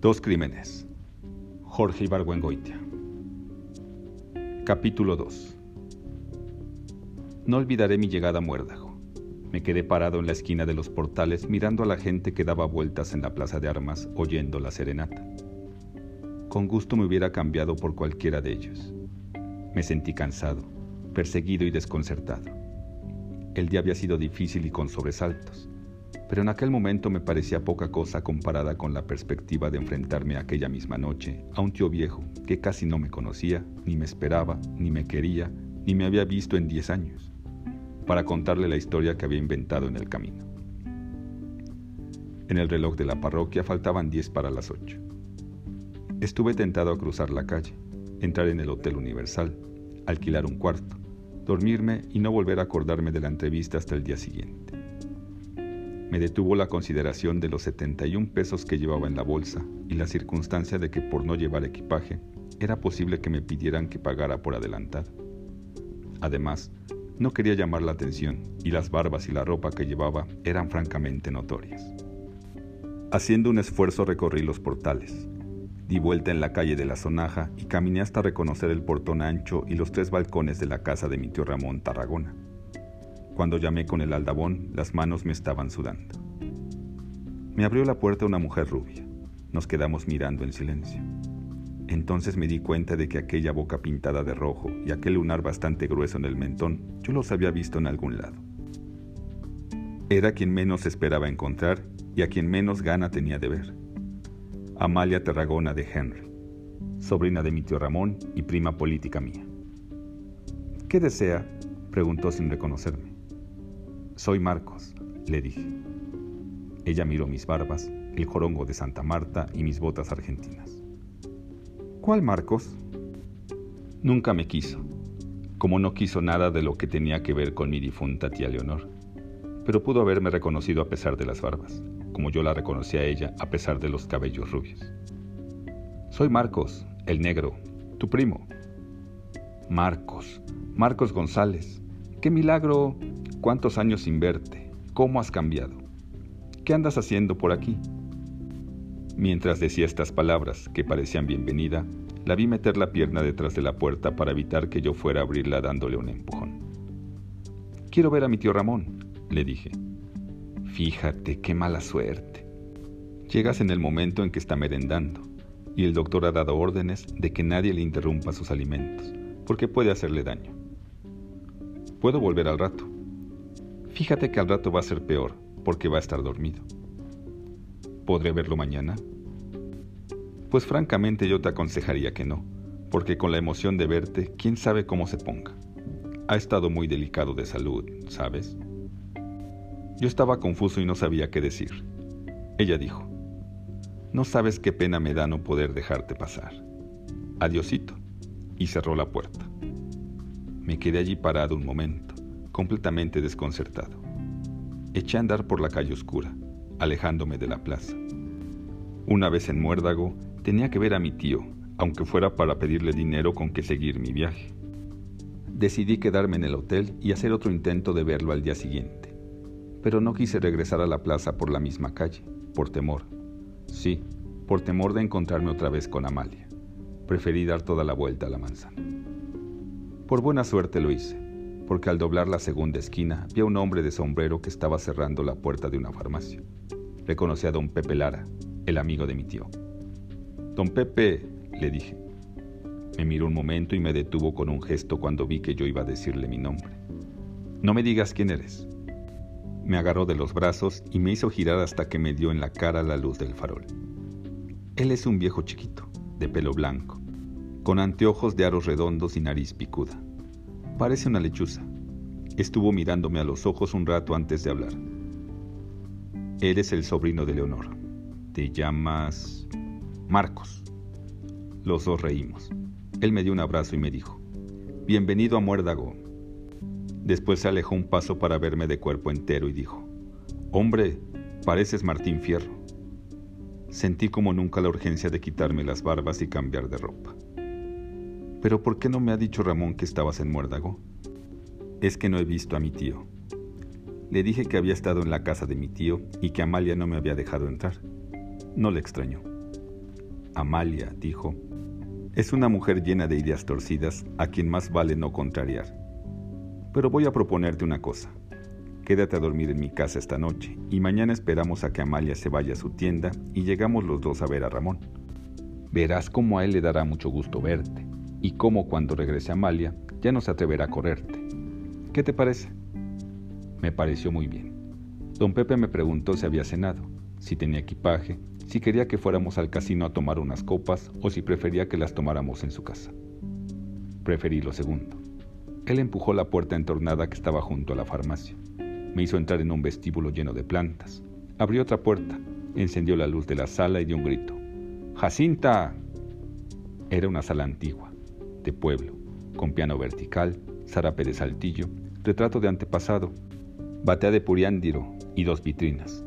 Dos crímenes. Jorge Ibargüengoitia. Capítulo 2. No olvidaré mi llegada a Muérdago. Me quedé parado en la esquina de los portales mirando a la gente que daba vueltas en la plaza de armas oyendo la serenata. Con gusto me hubiera cambiado por cualquiera de ellos. Me sentí cansado, perseguido y desconcertado. El día había sido difícil y con sobresaltos pero en aquel momento me parecía poca cosa comparada con la perspectiva de enfrentarme aquella misma noche a un tío viejo que casi no me conocía, ni me esperaba, ni me quería, ni me había visto en diez años, para contarle la historia que había inventado en el camino. En el reloj de la parroquia faltaban diez para las ocho. Estuve tentado a cruzar la calle, entrar en el Hotel Universal, alquilar un cuarto, dormirme y no volver a acordarme de la entrevista hasta el día siguiente me detuvo la consideración de los 71 pesos que llevaba en la bolsa y la circunstancia de que por no llevar equipaje era posible que me pidieran que pagara por adelantado. Además, no quería llamar la atención y las barbas y la ropa que llevaba eran francamente notorias. Haciendo un esfuerzo recorrí los portales. Di vuelta en la calle de la Sonaja y caminé hasta reconocer el portón ancho y los tres balcones de la casa de mi tío Ramón Tarragona. Cuando llamé con el aldabón, las manos me estaban sudando. Me abrió la puerta una mujer rubia. Nos quedamos mirando en silencio. Entonces me di cuenta de que aquella boca pintada de rojo y aquel lunar bastante grueso en el mentón, yo los había visto en algún lado. Era quien menos esperaba encontrar y a quien menos gana tenía de ver. Amalia Terragona de Henry, sobrina de mi tío Ramón y prima política mía. ¿Qué desea? preguntó sin reconocerme. Soy Marcos, le dije. Ella miró mis barbas, el jorongo de Santa Marta y mis botas argentinas. ¿Cuál Marcos? Nunca me quiso, como no quiso nada de lo que tenía que ver con mi difunta tía Leonor, pero pudo haberme reconocido a pesar de las barbas, como yo la reconocí a ella a pesar de los cabellos rubios. Soy Marcos, el negro, tu primo. Marcos, Marcos González. Qué milagro ¿Cuántos años sin verte? ¿Cómo has cambiado? ¿Qué andas haciendo por aquí? Mientras decía estas palabras, que parecían bienvenida, la vi meter la pierna detrás de la puerta para evitar que yo fuera a abrirla dándole un empujón. Quiero ver a mi tío Ramón, le dije. Fíjate, qué mala suerte. Llegas en el momento en que está merendando, y el doctor ha dado órdenes de que nadie le interrumpa sus alimentos, porque puede hacerle daño. Puedo volver al rato, Fíjate que al rato va a ser peor, porque va a estar dormido. ¿Podré verlo mañana? Pues francamente yo te aconsejaría que no, porque con la emoción de verte, quién sabe cómo se ponga. Ha estado muy delicado de salud, ¿sabes? Yo estaba confuso y no sabía qué decir. Ella dijo, no sabes qué pena me da no poder dejarte pasar. Adiosito. Y cerró la puerta. Me quedé allí parado un momento completamente desconcertado. Eché a andar por la calle oscura, alejándome de la plaza. Una vez en Muérdago, tenía que ver a mi tío, aunque fuera para pedirle dinero con que seguir mi viaje. Decidí quedarme en el hotel y hacer otro intento de verlo al día siguiente. Pero no quise regresar a la plaza por la misma calle, por temor. Sí, por temor de encontrarme otra vez con Amalia. Preferí dar toda la vuelta a la manzana. Por buena suerte lo hice porque al doblar la segunda esquina vi a un hombre de sombrero que estaba cerrando la puerta de una farmacia. Reconocí a don Pepe Lara, el amigo de mi tío. Don Pepe, le dije. Me miró un momento y me detuvo con un gesto cuando vi que yo iba a decirle mi nombre. No me digas quién eres. Me agarró de los brazos y me hizo girar hasta que me dio en la cara la luz del farol. Él es un viejo chiquito, de pelo blanco, con anteojos de aros redondos y nariz picuda. Parece una lechuza. Estuvo mirándome a los ojos un rato antes de hablar. Eres el sobrino de Leonor. Te llamas... Marcos. Los dos reímos. Él me dio un abrazo y me dijo, Bienvenido a Muérdago. Después se alejó un paso para verme de cuerpo entero y dijo, Hombre, pareces Martín Fierro. Sentí como nunca la urgencia de quitarme las barbas y cambiar de ropa. Pero ¿por qué no me ha dicho Ramón que estabas en Muérdago? Es que no he visto a mi tío. Le dije que había estado en la casa de mi tío y que Amalia no me había dejado entrar. No le extrañó. Amalia, dijo, es una mujer llena de ideas torcidas a quien más vale no contrariar. Pero voy a proponerte una cosa. Quédate a dormir en mi casa esta noche y mañana esperamos a que Amalia se vaya a su tienda y llegamos los dos a ver a Ramón. Verás cómo a él le dará mucho gusto verte y cómo cuando regrese Amalia ya no se atreverá a correrte. ¿Qué te parece? Me pareció muy bien. Don Pepe me preguntó si había cenado, si tenía equipaje si quería que fuéramos al casino a tomar unas copas o si prefería que las tomáramos en su casa. Preferí lo segundo. Él empujó la puerta entornada que estaba junto a la farmacia. Me hizo entrar en un vestíbulo lleno de plantas. Abrió otra puerta, encendió la luz de la sala y dio un grito. ¡Jacinta! Era una sala antigua, pueblo, con piano vertical, zarape de saltillo, retrato de antepasado, batea de puriándiro y dos vitrinas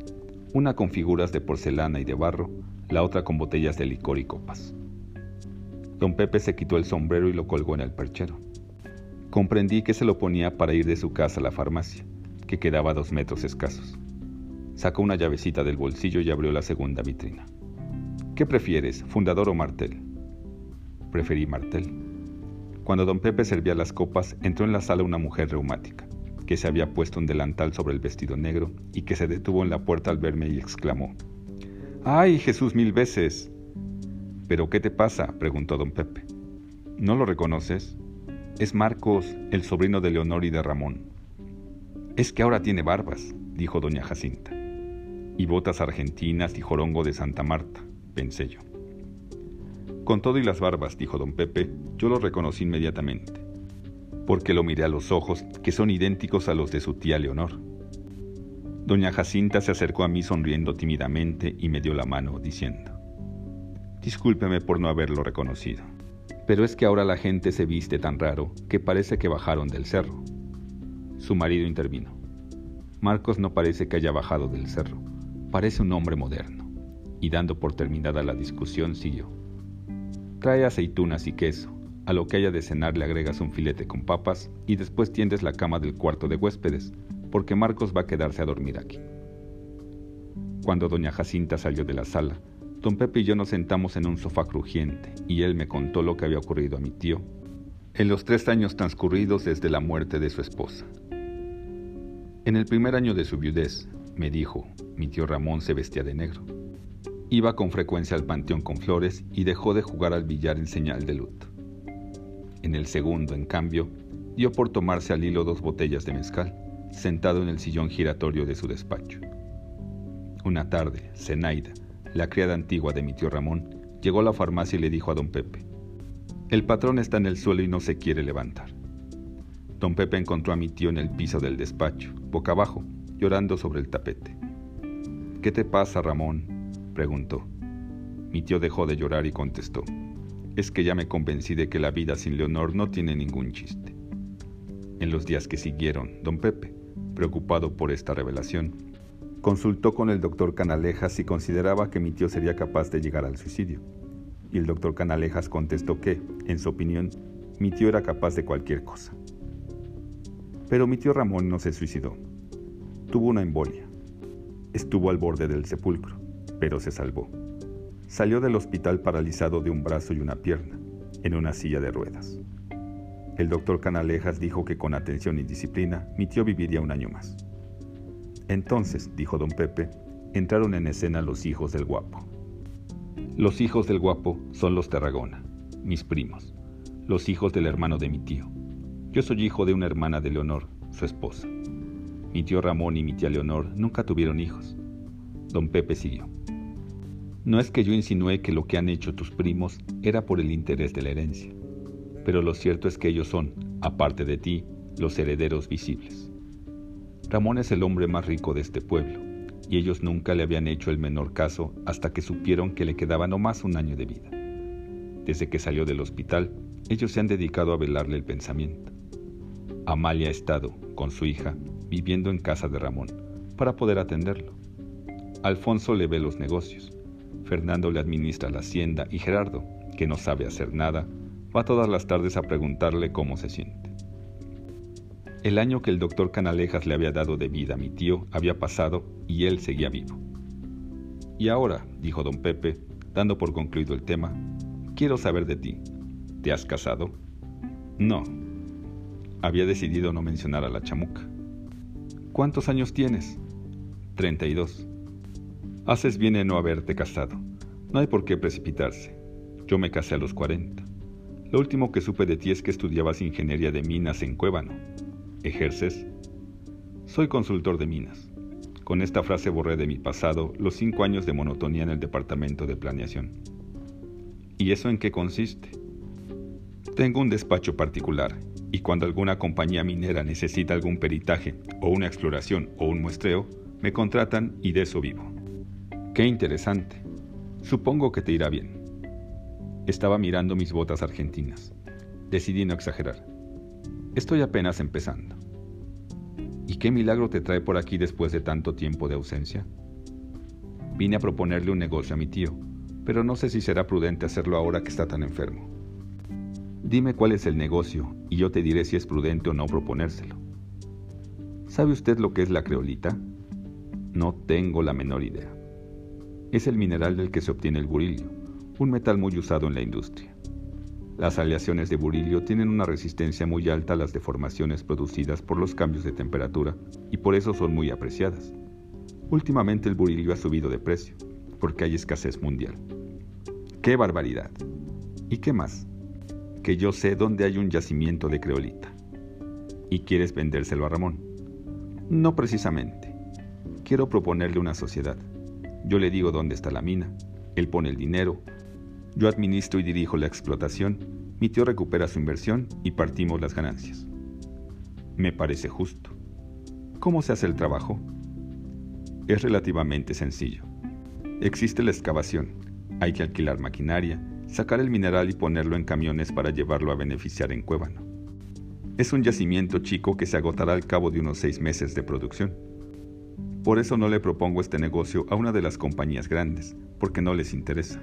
una con figuras de porcelana y de barro, la otra con botellas de licor y copas. Don Pepe se quitó el sombrero y lo colgó en el perchero. Comprendí que se lo ponía para ir de su casa a la farmacia, que quedaba dos metros escasos. Sacó una llavecita del bolsillo y abrió la segunda vitrina. ¿Qué prefieres, fundador o martel? Preferí martel. Cuando don Pepe servía las copas, entró en la sala una mujer reumática que se había puesto un delantal sobre el vestido negro y que se detuvo en la puerta al verme y exclamó, ¡Ay, Jesús mil veces! ¿Pero qué te pasa? preguntó don Pepe. ¿No lo reconoces? Es Marcos, el sobrino de Leonor y de Ramón. Es que ahora tiene barbas, dijo doña Jacinta. Y botas argentinas y jorongo de Santa Marta, pensé yo. Con todo y las barbas, dijo don Pepe, yo lo reconocí inmediatamente porque lo miré a los ojos, que son idénticos a los de su tía Leonor. Doña Jacinta se acercó a mí sonriendo tímidamente y me dio la mano, diciendo, Discúlpeme por no haberlo reconocido, pero es que ahora la gente se viste tan raro que parece que bajaron del cerro. Su marido intervino. Marcos no parece que haya bajado del cerro, parece un hombre moderno, y dando por terminada la discusión siguió. Trae aceitunas y queso, a lo que haya de cenar le agregas un filete con papas y después tiendes la cama del cuarto de huéspedes, porque Marcos va a quedarse a dormir aquí. Cuando doña Jacinta salió de la sala, don Pepe y yo nos sentamos en un sofá crujiente y él me contó lo que había ocurrido a mi tío en los tres años transcurridos desde la muerte de su esposa. En el primer año de su viudez, me dijo, mi tío Ramón se vestía de negro. Iba con frecuencia al panteón con flores y dejó de jugar al billar en señal de luto. En el segundo, en cambio, dio por tomarse al hilo dos botellas de mezcal, sentado en el sillón giratorio de su despacho. Una tarde, Zenaida, la criada antigua de mi tío Ramón, llegó a la farmacia y le dijo a don Pepe, El patrón está en el suelo y no se quiere levantar. Don Pepe encontró a mi tío en el piso del despacho, boca abajo, llorando sobre el tapete. ¿Qué te pasa, Ramón? Preguntó. Mi tío dejó de llorar y contestó, es que ya me convencí de que la vida sin Leonor no tiene ningún chiste. En los días que siguieron, don Pepe, preocupado por esta revelación, consultó con el doctor Canalejas si consideraba que mi tío sería capaz de llegar al suicidio. Y el doctor Canalejas contestó que, en su opinión, mi tío era capaz de cualquier cosa. Pero mi tío Ramón no se suicidó. Tuvo una embolia. Estuvo al borde del sepulcro, pero se salvó. Salió del hospital paralizado de un brazo y una pierna, en una silla de ruedas. El doctor Canalejas dijo que con atención y disciplina mi tío viviría un año más. Entonces, dijo don Pepe, entraron en escena los hijos del guapo. Los hijos del guapo son los Tarragona, mis primos, los hijos del hermano de mi tío. Yo soy hijo de una hermana de Leonor, su esposa. Mi tío Ramón y mi tía Leonor nunca tuvieron hijos. Don Pepe siguió. No es que yo insinué que lo que han hecho tus primos era por el interés de la herencia, pero lo cierto es que ellos son, aparte de ti, los herederos visibles. Ramón es el hombre más rico de este pueblo, y ellos nunca le habían hecho el menor caso hasta que supieron que le quedaba no más un año de vida. Desde que salió del hospital, ellos se han dedicado a velarle el pensamiento. Amalia ha estado, con su hija, viviendo en casa de Ramón, para poder atenderlo. Alfonso le ve los negocios, Fernando le administra la hacienda y Gerardo, que no sabe hacer nada, va todas las tardes a preguntarle cómo se siente. El año que el doctor Canalejas le había dado de vida a mi tío había pasado y él seguía vivo. Y ahora, dijo don Pepe, dando por concluido el tema, quiero saber de ti. ¿Te has casado? No. Había decidido no mencionar a la chamuca. ¿Cuántos años tienes? Treinta y dos. Haces bien en no haberte casado. No hay por qué precipitarse. Yo me casé a los cuarenta. Lo último que supe de ti es que estudiabas ingeniería de minas en Cuébano. ¿Ejerces? Soy consultor de minas. Con esta frase borré de mi pasado los cinco años de monotonía en el departamento de planeación. ¿Y eso en qué consiste? Tengo un despacho particular y cuando alguna compañía minera necesita algún peritaje o una exploración o un muestreo, me contratan y de eso vivo. Qué interesante. Supongo que te irá bien. Estaba mirando mis botas argentinas. Decidí no exagerar. Estoy apenas empezando. ¿Y qué milagro te trae por aquí después de tanto tiempo de ausencia? Vine a proponerle un negocio a mi tío, pero no sé si será prudente hacerlo ahora que está tan enfermo. Dime cuál es el negocio y yo te diré si es prudente o no proponérselo. ¿Sabe usted lo que es la creolita? No tengo la menor idea. Es el mineral del que se obtiene el burilio un metal muy usado en la industria. Las aleaciones de burilio tienen una resistencia muy alta a las deformaciones producidas por los cambios de temperatura y por eso son muy apreciadas. Últimamente el burilio ha subido de precio, porque hay escasez mundial. ¡Qué barbaridad! ¿Y qué más? Que yo sé dónde hay un yacimiento de creolita. ¿Y quieres vendérselo a Ramón? No precisamente. Quiero proponerle una sociedad. Yo le digo dónde está la mina, él pone el dinero, yo administro y dirijo la explotación, mi tío recupera su inversión y partimos las ganancias. Me parece justo. ¿Cómo se hace el trabajo? Es relativamente sencillo. Existe la excavación, hay que alquilar maquinaria, sacar el mineral y ponerlo en camiones para llevarlo a beneficiar en Cuébano. Es un yacimiento chico que se agotará al cabo de unos seis meses de producción. Por eso no le propongo este negocio a una de las compañías grandes, porque no les interesa.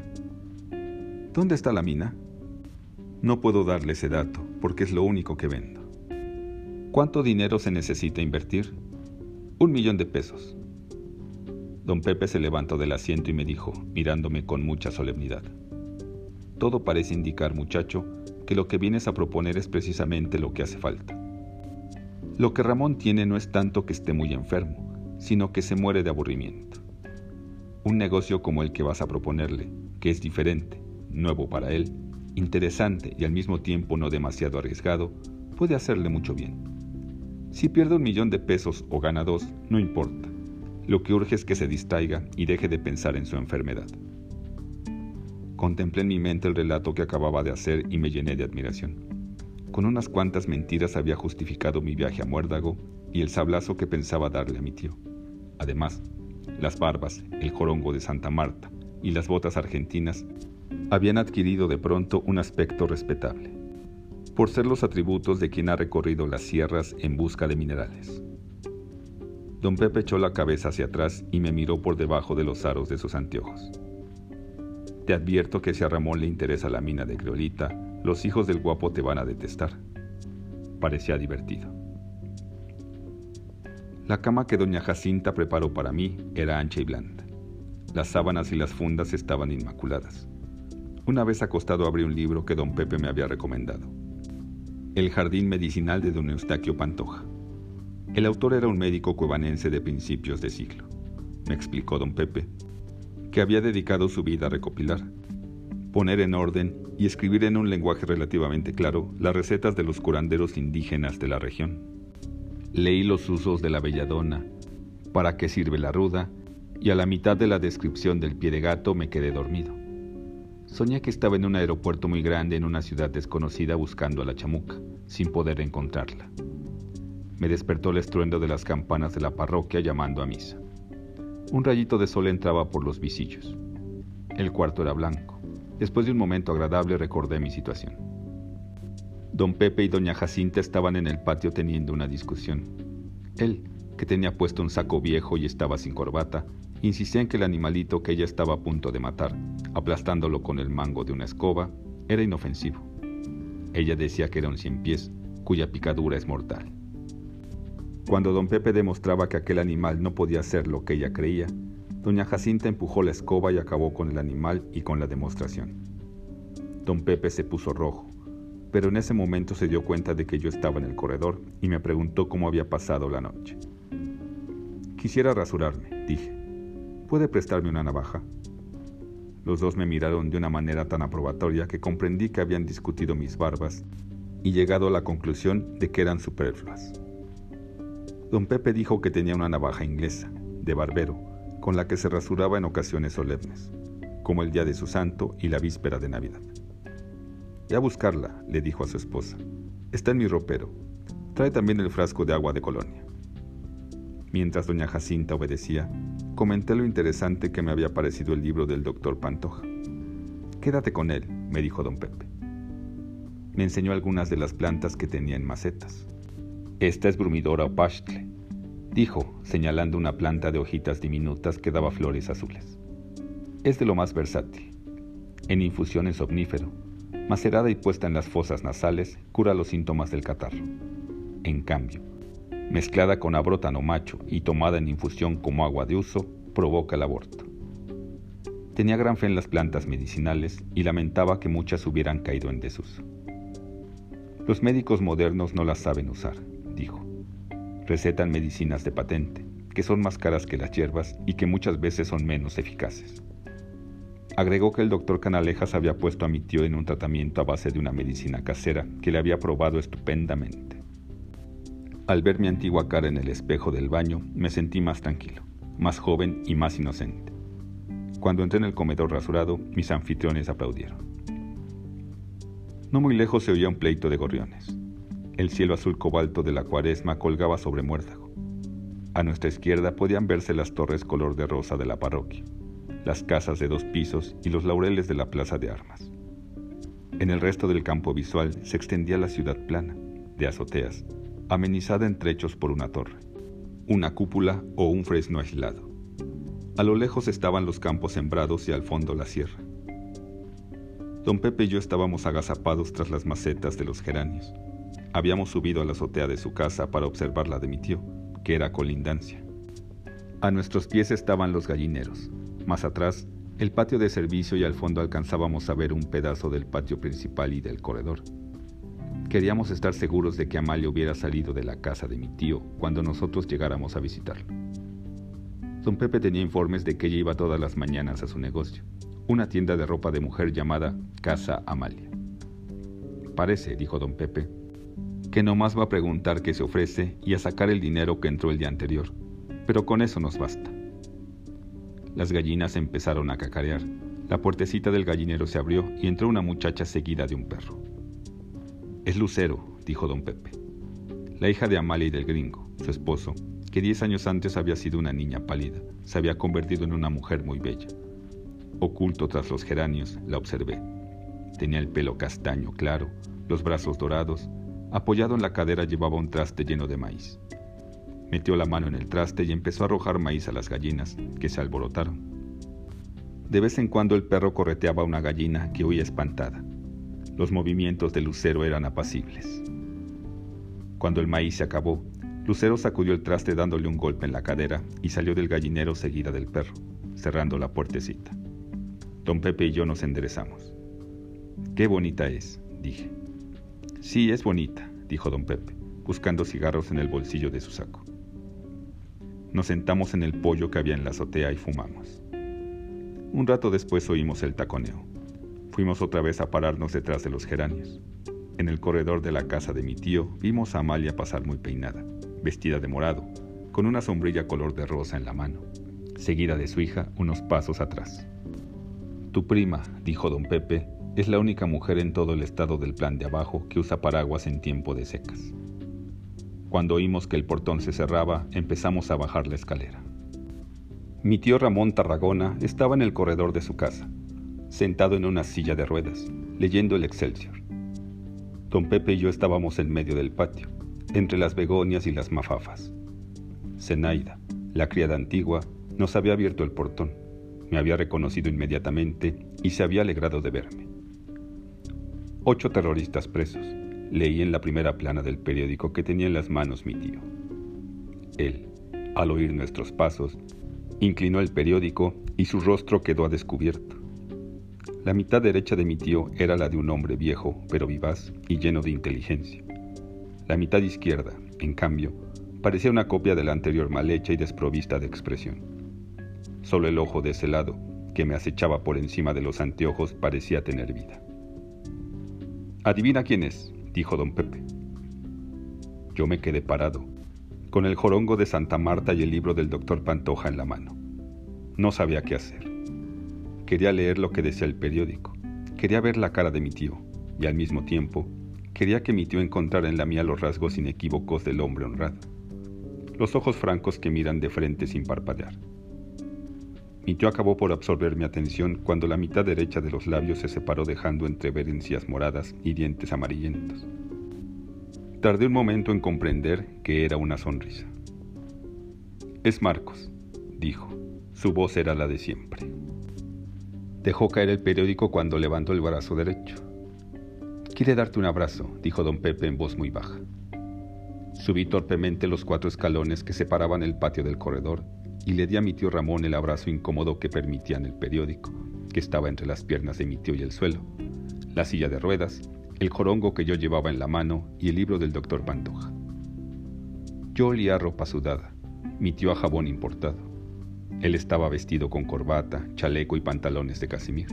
¿Dónde está la mina? No puedo darle ese dato porque es lo único que vendo. ¿Cuánto dinero se necesita invertir? Un millón de pesos. Don Pepe se levantó del asiento y me dijo, mirándome con mucha solemnidad. Todo parece indicar, muchacho, que lo que vienes a proponer es precisamente lo que hace falta. Lo que Ramón tiene no es tanto que esté muy enfermo, sino que se muere de aburrimiento. Un negocio como el que vas a proponerle, que es diferente, nuevo para él, interesante y al mismo tiempo no demasiado arriesgado, puede hacerle mucho bien. Si pierde un millón de pesos o gana dos, no importa. Lo que urge es que se distraiga y deje de pensar en su enfermedad. Contemplé en mi mente el relato que acababa de hacer y me llené de admiración. Con unas cuantas mentiras había justificado mi viaje a Muérdago y el sablazo que pensaba darle a mi tío. Además, las barbas, el jorongo de Santa Marta y las botas argentinas habían adquirido de pronto un aspecto respetable, por ser los atributos de quien ha recorrido las sierras en busca de minerales. Don Pepe echó la cabeza hacia atrás y me miró por debajo de los aros de sus anteojos. Te advierto que si a Ramón le interesa la mina de Creolita, los hijos del guapo te van a detestar. Parecía divertido. La cama que doña Jacinta preparó para mí era ancha y blanda. Las sábanas y las fundas estaban inmaculadas. Una vez acostado abrí un libro que don Pepe me había recomendado. El jardín medicinal de don Eustaquio Pantoja. El autor era un médico cuevanense de principios de siglo. Me explicó don Pepe que había dedicado su vida a recopilar, poner en orden y escribir en un lenguaje relativamente claro las recetas de los curanderos indígenas de la región. Leí los usos de la belladona, para qué sirve la ruda, y a la mitad de la descripción del pie de gato me quedé dormido. Soñé que estaba en un aeropuerto muy grande en una ciudad desconocida buscando a la chamuca, sin poder encontrarla. Me despertó el estruendo de las campanas de la parroquia llamando a misa. Un rayito de sol entraba por los visillos. El cuarto era blanco. Después de un momento agradable recordé mi situación. Don Pepe y doña Jacinta estaban en el patio teniendo una discusión. Él, que tenía puesto un saco viejo y estaba sin corbata, insistía en que el animalito que ella estaba a punto de matar, aplastándolo con el mango de una escoba, era inofensivo. Ella decía que era un cien pies, cuya picadura es mortal. Cuando don Pepe demostraba que aquel animal no podía ser lo que ella creía, Doña Jacinta empujó la escoba y acabó con el animal y con la demostración. Don Pepe se puso rojo, pero en ese momento se dio cuenta de que yo estaba en el corredor y me preguntó cómo había pasado la noche. Quisiera rasurarme, dije. ¿Puede prestarme una navaja? Los dos me miraron de una manera tan aprobatoria que comprendí que habían discutido mis barbas y llegado a la conclusión de que eran superfluas. Don Pepe dijo que tenía una navaja inglesa, de barbero, con la que se rasuraba en ocasiones solemnes, como el día de su santo y la víspera de Navidad. Ve a buscarla, le dijo a su esposa. Está en mi ropero. Trae también el frasco de agua de colonia. Mientras doña Jacinta obedecía, comenté lo interesante que me había parecido el libro del doctor Pantoja. Quédate con él, me dijo don Pepe. Me enseñó algunas de las plantas que tenía en macetas. Esta es brumidora o pastle, dijo, señalando una planta de hojitas diminutas que daba flores azules. Es de lo más versátil. En infusión es omnífero, macerada y puesta en las fosas nasales, cura los síntomas del catarro. En cambio, mezclada con abrótano macho y tomada en infusión como agua de uso, provoca el aborto. Tenía gran fe en las plantas medicinales y lamentaba que muchas hubieran caído en desuso. Los médicos modernos no las saben usar, dijo. Recetan medicinas de patente, que son más caras que las hierbas y que muchas veces son menos eficaces. Agregó que el doctor Canalejas había puesto a mi tío en un tratamiento a base de una medicina casera que le había probado estupendamente. Al ver mi antigua cara en el espejo del baño, me sentí más tranquilo, más joven y más inocente. Cuando entré en el comedor rasurado, mis anfitriones aplaudieron. No muy lejos se oía un pleito de gorriones. El cielo azul cobalto de la cuaresma colgaba sobre muérdago. A nuestra izquierda podían verse las torres color de rosa de la parroquia las casas de dos pisos y los laureles de la plaza de armas. En el resto del campo visual se extendía la ciudad plana, de azoteas, amenizada en trechos por una torre, una cúpula o un fresno aislado. A lo lejos estaban los campos sembrados y al fondo la sierra. Don Pepe y yo estábamos agazapados tras las macetas de los geranios. Habíamos subido a la azotea de su casa para observar la de mi tío, que era colindancia. A nuestros pies estaban los gallineros, más atrás, el patio de servicio y al fondo alcanzábamos a ver un pedazo del patio principal y del corredor. Queríamos estar seguros de que Amalia hubiera salido de la casa de mi tío cuando nosotros llegáramos a visitarlo. Don Pepe tenía informes de que ella iba todas las mañanas a su negocio, una tienda de ropa de mujer llamada Casa Amalia. Parece, dijo don Pepe, que nomás va a preguntar qué se ofrece y a sacar el dinero que entró el día anterior, pero con eso nos basta. Las gallinas empezaron a cacarear. La puertecita del gallinero se abrió y entró una muchacha seguida de un perro. Es Lucero, dijo don Pepe. La hija de Amalia y del gringo, su esposo, que diez años antes había sido una niña pálida, se había convertido en una mujer muy bella. Oculto tras los geranios, la observé. Tenía el pelo castaño claro, los brazos dorados, apoyado en la cadera llevaba un traste lleno de maíz. Metió la mano en el traste y empezó a arrojar maíz a las gallinas, que se alborotaron. De vez en cuando el perro correteaba a una gallina que huía espantada. Los movimientos de Lucero eran apacibles. Cuando el maíz se acabó, Lucero sacudió el traste dándole un golpe en la cadera y salió del gallinero seguida del perro, cerrando la puertecita. Don Pepe y yo nos enderezamos. Qué bonita es, dije. Sí, es bonita, dijo don Pepe, buscando cigarros en el bolsillo de su saco. Nos sentamos en el pollo que había en la azotea y fumamos. Un rato después oímos el taconeo. Fuimos otra vez a pararnos detrás de los geranios. En el corredor de la casa de mi tío vimos a Amalia pasar muy peinada, vestida de morado, con una sombrilla color de rosa en la mano, seguida de su hija unos pasos atrás. Tu prima, dijo don Pepe, es la única mujer en todo el estado del plan de abajo que usa paraguas en tiempo de secas. Cuando oímos que el portón se cerraba, empezamos a bajar la escalera. Mi tío Ramón Tarragona estaba en el corredor de su casa, sentado en una silla de ruedas, leyendo el Excelsior. Don Pepe y yo estábamos en medio del patio, entre las begonias y las mafafas. Zenaida, la criada antigua, nos había abierto el portón, me había reconocido inmediatamente y se había alegrado de verme. Ocho terroristas presos, leí en la primera plana del periódico que tenía en las manos mi tío. Él, al oír nuestros pasos, Inclinó el periódico y su rostro quedó a descubierto. La mitad derecha de mi tío era la de un hombre viejo, pero vivaz y lleno de inteligencia. La mitad izquierda, en cambio, parecía una copia de la anterior mal hecha y desprovista de expresión. Solo el ojo de ese lado, que me acechaba por encima de los anteojos, parecía tener vida. Adivina quién es, dijo don Pepe. Yo me quedé parado, con el jorongo de Santa Marta y el libro del doctor Pantoja en la mano. No sabía qué hacer. Quería leer lo que decía el periódico, quería ver la cara de mi tío, y al mismo tiempo quería que mi tío encontrara en la mía los rasgos inequívocos del hombre honrado, los ojos francos que miran de frente sin parpadear. Mi tío acabó por absorber mi atención cuando la mitad derecha de los labios se separó dejando entrever encías moradas y dientes amarillentos. Tardé un momento en comprender que era una sonrisa. Es Marcos, dijo. Su voz era la de siempre. Dejó caer el periódico cuando levantó el brazo derecho. Quiere darte un abrazo, dijo don Pepe en voz muy baja. Subí torpemente los cuatro escalones que separaban el patio del corredor y le di a mi tío Ramón el abrazo incómodo que permitían el periódico, que estaba entre las piernas de mi tío y el suelo, la silla de ruedas el jorongo que yo llevaba en la mano y el libro del doctor Pantoja. Yo olía ropa sudada, mi tío a jabón importado. Él estaba vestido con corbata, chaleco y pantalones de casimir.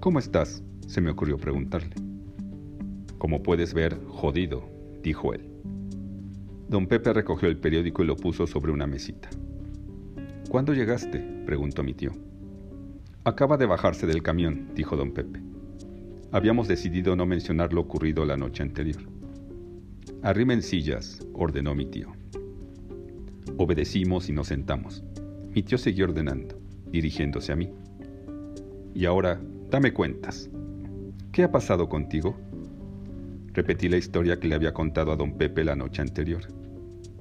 ¿Cómo estás? se me ocurrió preguntarle. Como puedes ver, jodido, dijo él. Don Pepe recogió el periódico y lo puso sobre una mesita. ¿Cuándo llegaste? preguntó mi tío. Acaba de bajarse del camión, dijo don Pepe. Habíamos decidido no mencionar lo ocurrido la noche anterior. Arrimen sillas, ordenó mi tío. Obedecimos y nos sentamos. Mi tío siguió ordenando, dirigiéndose a mí. Y ahora, dame cuentas. ¿Qué ha pasado contigo? Repetí la historia que le había contado a don Pepe la noche anterior.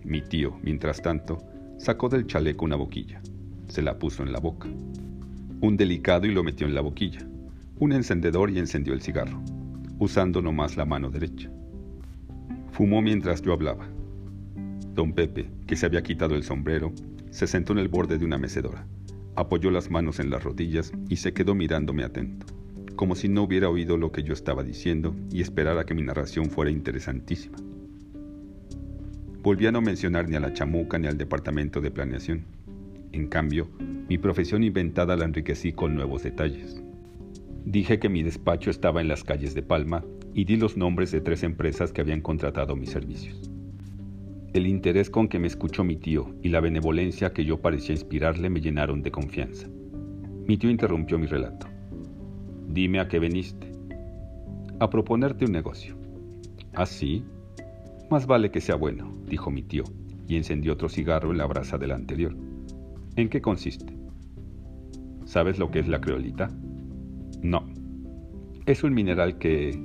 Mi tío, mientras tanto, sacó del chaleco una boquilla. Se la puso en la boca. Un delicado y lo metió en la boquilla un encendedor y encendió el cigarro, usando nomás la mano derecha. Fumó mientras yo hablaba. Don Pepe, que se había quitado el sombrero, se sentó en el borde de una mecedora, apoyó las manos en las rodillas y se quedó mirándome atento, como si no hubiera oído lo que yo estaba diciendo y esperara que mi narración fuera interesantísima. Volví a no mencionar ni a la chamuca ni al departamento de planeación. En cambio, mi profesión inventada la enriquecí con nuevos detalles. Dije que mi despacho estaba en las calles de Palma y di los nombres de tres empresas que habían contratado mis servicios. El interés con que me escuchó mi tío y la benevolencia que yo parecía inspirarle me llenaron de confianza. Mi tío interrumpió mi relato. Dime a qué veniste. A proponerte un negocio. ¿Ah, sí? Más vale que sea bueno, dijo mi tío, y encendió otro cigarro en la brasa del anterior. ¿En qué consiste? ¿Sabes lo que es la creolita? No. Es un mineral que...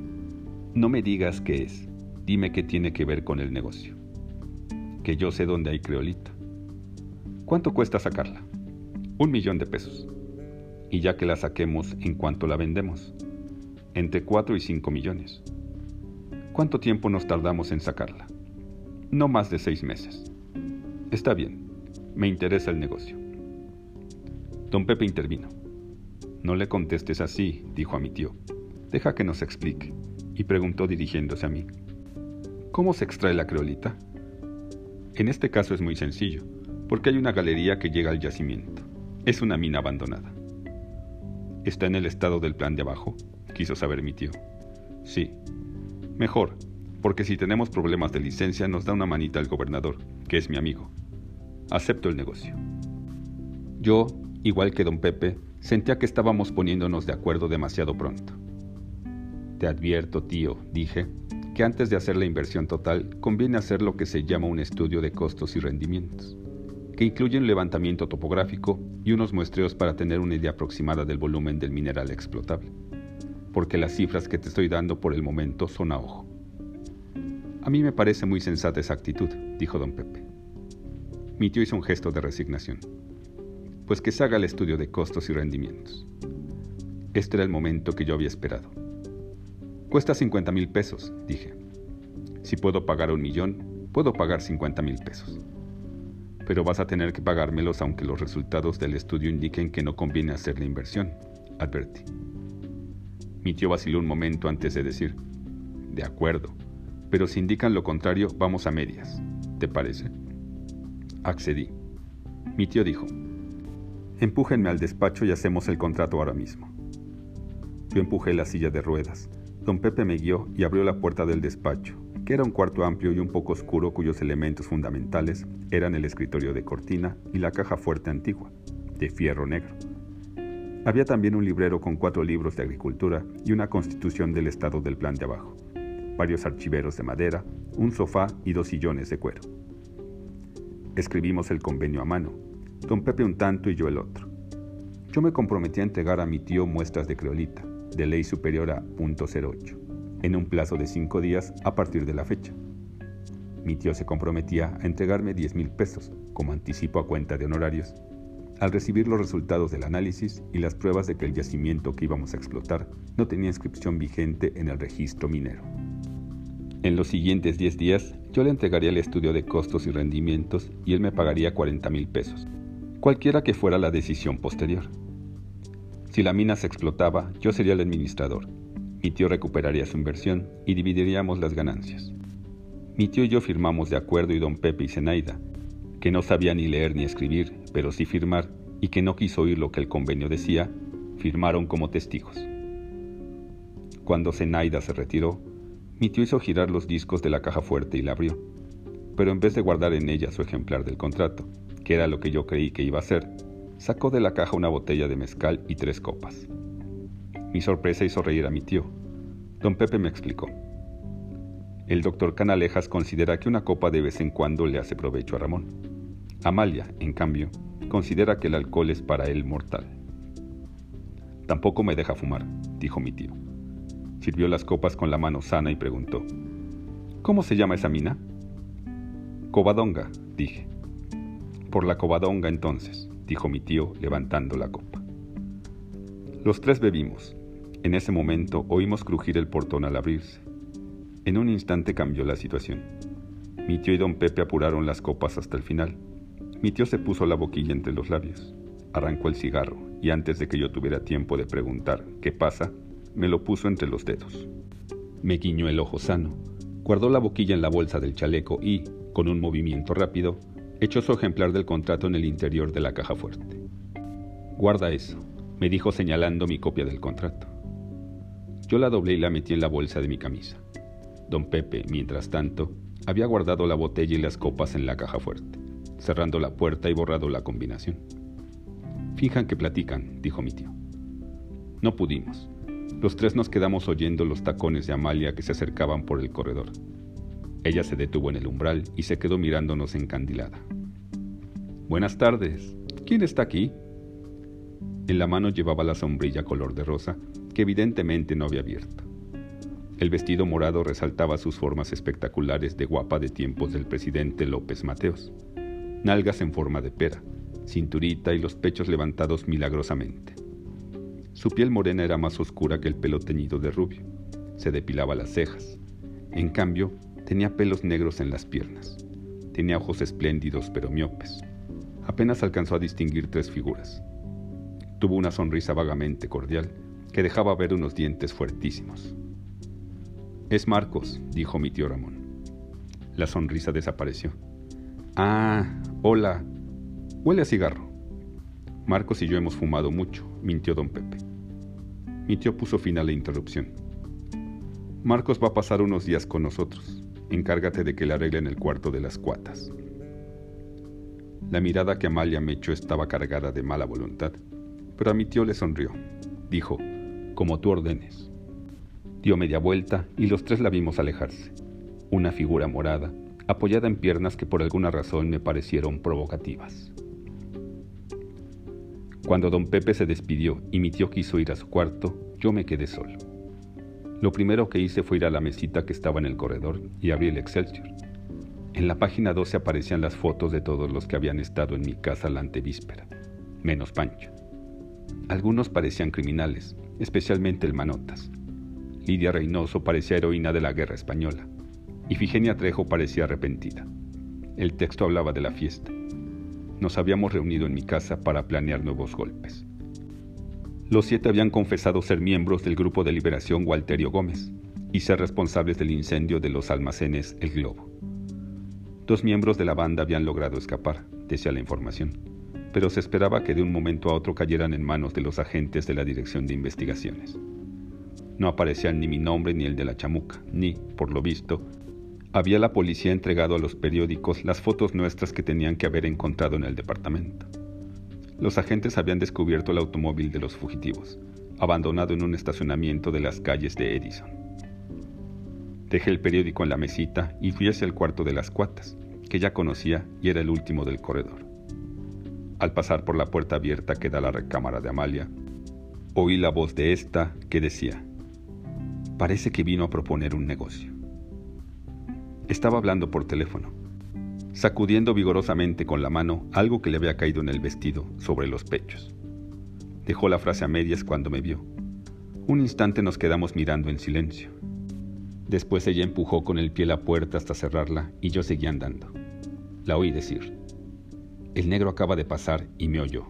No me digas qué es. Dime qué tiene que ver con el negocio. Que yo sé dónde hay creolita. ¿Cuánto cuesta sacarla? Un millón de pesos. Y ya que la saquemos, ¿en cuánto la vendemos? Entre cuatro y cinco millones. ¿Cuánto tiempo nos tardamos en sacarla? No más de seis meses. Está bien, me interesa el negocio. Don Pepe intervino. No le contestes así, dijo a mi tío. Deja que nos explique. Y preguntó dirigiéndose a mí. ¿Cómo se extrae la creolita? En este caso es muy sencillo, porque hay una galería que llega al yacimiento. Es una mina abandonada. ¿Está en el estado del plan de abajo? Quiso saber mi tío. Sí. Mejor, porque si tenemos problemas de licencia nos da una manita el gobernador, que es mi amigo. Acepto el negocio. Yo, igual que don Pepe, Sentía que estábamos poniéndonos de acuerdo demasiado pronto. Te advierto, tío, dije, que antes de hacer la inversión total conviene hacer lo que se llama un estudio de costos y rendimientos, que incluye un levantamiento topográfico y unos muestreos para tener una idea aproximada del volumen del mineral explotable, porque las cifras que te estoy dando por el momento son a ojo. A mí me parece muy sensata esa actitud, dijo don Pepe. Mi tío hizo un gesto de resignación pues que se haga el estudio de costos y rendimientos. Este era el momento que yo había esperado. Cuesta 50 mil pesos, dije. Si puedo pagar un millón, puedo pagar 50 mil pesos. pero vas a tener que pagármelos aunque los resultados del estudio indiquen que no conviene hacer la inversión, advertí. Mi tío vaciló un momento antes de decir, de acuerdo, pero si indican lo contrario, vamos a medias. ¿Te parece? Accedí. Mi tío dijo, empújenme al despacho y hacemos el contrato ahora mismo. Yo empujé la silla de ruedas. Don Pepe me guió y abrió la puerta del despacho, que era un cuarto amplio y un poco oscuro cuyos elementos fundamentales eran el escritorio de cortina y la caja fuerte antigua, de fierro negro. Había también un librero con cuatro libros de agricultura y una constitución del estado del plan de abajo, varios archiveros de madera, un sofá y dos sillones de cuero. Escribimos el convenio a mano, don Pepe un tanto y yo el otro. Yo me comprometí a entregar a mi tío muestras de creolita, de ley superior a .08, en un plazo de cinco días a partir de la fecha. Mi tío se comprometía a entregarme 10 mil pesos como anticipo a cuenta de honorarios al recibir los resultados del análisis y las pruebas de que el yacimiento que íbamos a explotar no tenía inscripción vigente en el registro minero. En los siguientes 10 días yo le entregaría el estudio de costos y rendimientos y él me pagaría 40 mil pesos, cualquiera que fuera la decisión posterior. Si la mina se explotaba, yo sería el administrador. Mi tío recuperaría su inversión y dividiríamos las ganancias. Mi tío y yo firmamos de acuerdo y don Pepe y Zenaida, que no sabía ni leer ni escribir, pero sí firmar, y que no quiso oír lo que el convenio decía, firmaron como testigos. Cuando Zenaida se retiró, mi tío hizo girar los discos de la caja fuerte y la abrió, pero en vez de guardar en ella su ejemplar del contrato, que era lo que yo creí que iba a hacer, sacó de la caja una botella de mezcal y tres copas. Mi sorpresa hizo reír a mi tío. Don Pepe me explicó. El doctor Canalejas considera que una copa de vez en cuando le hace provecho a Ramón. Amalia, en cambio, considera que el alcohol es para él mortal. Tampoco me deja fumar, dijo mi tío. Sirvió las copas con la mano sana y preguntó, ¿Cómo se llama esa mina? Covadonga, dije. Por la Covadonga entonces, dijo mi tío levantando la copa. Los tres bebimos. En ese momento oímos crujir el portón al abrirse. En un instante cambió la situación. Mi tío y don Pepe apuraron las copas hasta el final. Mi tío se puso la boquilla entre los labios, arrancó el cigarro y antes de que yo tuviera tiempo de preguntar qué pasa, me lo puso entre los dedos. Me guiñó el ojo sano, guardó la boquilla en la bolsa del chaleco y, con un movimiento rápido, echó su ejemplar del contrato en el interior de la caja fuerte. Guarda eso, me dijo señalando mi copia del contrato. Yo la doblé y la metí en la bolsa de mi camisa. Don Pepe, mientras tanto, había guardado la botella y las copas en la caja fuerte, cerrando la puerta y borrado la combinación. Fijan que platican, dijo mi tío. No pudimos. Los tres nos quedamos oyendo los tacones de Amalia que se acercaban por el corredor. Ella se detuvo en el umbral y se quedó mirándonos encandilada. Buenas tardes. ¿Quién está aquí? En la mano llevaba la sombrilla color de rosa, que evidentemente no había abierto. El vestido morado resaltaba sus formas espectaculares de guapa de tiempos del presidente López Mateos. Nalgas en forma de pera, cinturita y los pechos levantados milagrosamente. Su piel morena era más oscura que el pelo teñido de rubio. Se depilaba las cejas. En cambio, tenía pelos negros en las piernas. Tenía ojos espléndidos pero miopes. Apenas alcanzó a distinguir tres figuras. Tuvo una sonrisa vagamente cordial que dejaba ver unos dientes fuertísimos. Es Marcos, dijo mi tío Ramón. La sonrisa desapareció. Ah, hola. Huele a cigarro. Marcos y yo hemos fumado mucho, mintió don Pepe. Mi tío puso fin a la interrupción. Marcos va a pasar unos días con nosotros. Encárgate de que le arreglen el cuarto de las cuatas. La mirada que Amalia me echó estaba cargada de mala voluntad, pero a mi tío le sonrió. Dijo, como tú ordenes. Dio media vuelta y los tres la vimos alejarse. Una figura morada, apoyada en piernas que por alguna razón me parecieron provocativas. Cuando don Pepe se despidió y mi tío quiso ir a su cuarto, yo me quedé solo. Lo primero que hice fue ir a la mesita que estaba en el corredor y abrí el Excelsior. En la página 12 aparecían las fotos de todos los que habían estado en mi casa la antevíspera, menos Pancho. Algunos parecían criminales, especialmente el Manotas, Lidia Reynoso parecía heroína de la guerra española. y Trejo parecía arrepentida. El texto hablaba de la fiesta. nos habíamos reunido en mi casa para planear nuevos golpes. Los siete habían confesado ser miembros del grupo de liberación Walterio Gómez y ser responsables del incendio de los almacenes El Globo. Dos miembros de la banda habían logrado escapar, decía la información, pero se esperaba que de un momento a otro cayeran en manos de los agentes de la Dirección de Investigaciones. No aparecían ni mi nombre ni el de la chamuca, ni, por lo visto, había la policía entregado a los periódicos las fotos nuestras que tenían que haber encontrado en el departamento. Los agentes habían descubierto el automóvil de los fugitivos, abandonado en un estacionamiento de las calles de Edison. Dejé el periódico en la mesita y fui hacia el cuarto de las cuatas, que ya conocía y era el último del corredor. Al pasar por la puerta abierta que da la recámara de Amalia, oí la voz de esta que decía, parece que vino a proponer un negocio. Estaba hablando por teléfono, sacudiendo vigorosamente con la mano algo que le había caído en el vestido sobre los pechos. Dejó la frase a medias cuando me vio. Un instante nos quedamos mirando en silencio. Después ella empujó con el pie la puerta hasta cerrarla y yo seguí andando. La oí decir, el negro acaba de pasar y me oyó.